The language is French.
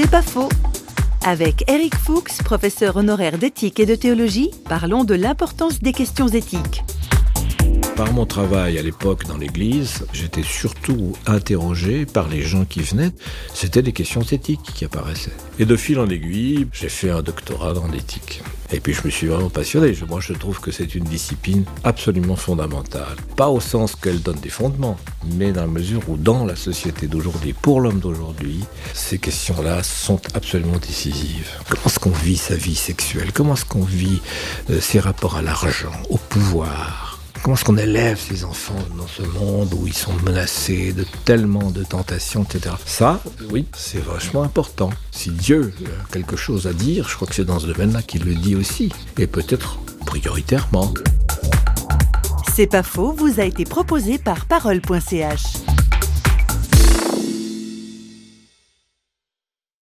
C'est pas faux. Avec Eric Fuchs, professeur honoraire d'éthique et de théologie, parlons de l'importance des questions éthiques. Par mon travail à l'époque dans l'église, j'étais surtout interrogé par les gens qui venaient. C'était des questions éthiques qui apparaissaient. Et de fil en aiguille, j'ai fait un doctorat en éthique. Et puis je me suis vraiment passionné. Moi, je trouve que c'est une discipline absolument fondamentale. Pas au sens qu'elle donne des fondements, mais dans la mesure où dans la société d'aujourd'hui, pour l'homme d'aujourd'hui, ces questions-là sont absolument décisives. Comment est-ce qu'on vit sa vie sexuelle? Comment est-ce qu'on vit euh, ses rapports à l'argent, au pouvoir? Comment est-ce qu'on élève ces enfants dans ce monde où ils sont menacés de tellement de tentations, etc. Ça, oui, c'est vachement important. Si Dieu a quelque chose à dire, je crois que c'est dans ce domaine-là qu'il le dit aussi, et peut-être prioritairement. C'est pas faux, vous a été proposé par parole.ch.